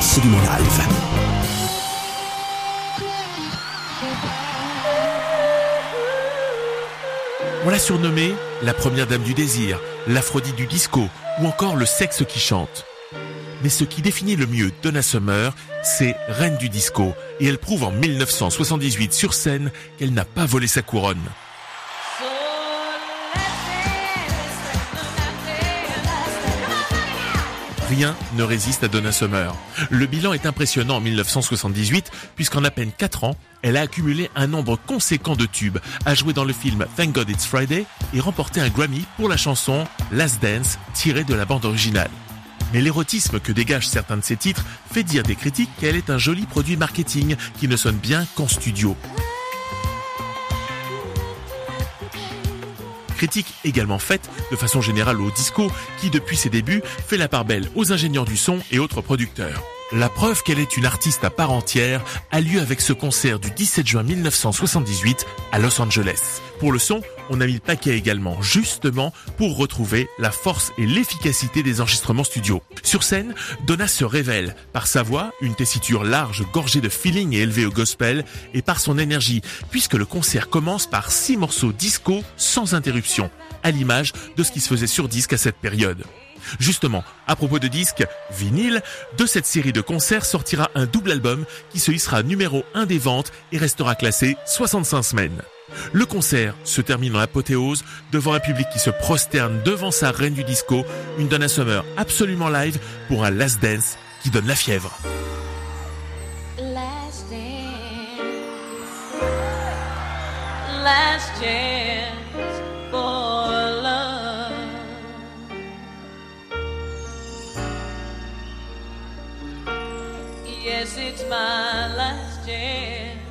live. On l'a surnommée la première dame du désir, l'Aphrodite du disco ou encore le sexe qui chante. Mais ce qui définit le mieux Donna Summer, c'est reine du disco et elle prouve en 1978 sur scène qu'elle n'a pas volé sa couronne. Rien ne résiste à Donna Summer. Le bilan est impressionnant en 1978 puisqu'en à peine 4 ans, elle a accumulé un nombre conséquent de tubes, a joué dans le film Thank God It's Friday et remporté un Grammy pour la chanson Last Dance tirée de la bande originale. Mais l'érotisme que dégagent certains de ses titres fait dire des critiques qu'elle est un joli produit marketing qui ne sonne bien qu'en studio. Critique également faite de façon générale au disco qui depuis ses débuts fait la part belle aux ingénieurs du son et autres producteurs. La preuve qu'elle est une artiste à part entière a lieu avec ce concert du 17 juin 1978 à Los Angeles. Pour le son, on a mis le paquet également, justement pour retrouver la force et l'efficacité des enregistrements studio. Sur scène, Donna se révèle par sa voix, une tessiture large, gorgée de feeling et élevée au gospel, et par son énergie, puisque le concert commence par six morceaux disco sans interruption, à l'image de ce qui se faisait sur disque à cette période. Justement, à propos de disques, vinyle, de cette série de concerts sortira un double album qui se hissera numéro 1 des ventes et restera classé 65 semaines. Le concert se termine en apothéose devant un public qui se prosterne devant sa reine du disco, une Donna Summer absolument live pour un last dance qui donne la fièvre. Last dance. It's my last chance.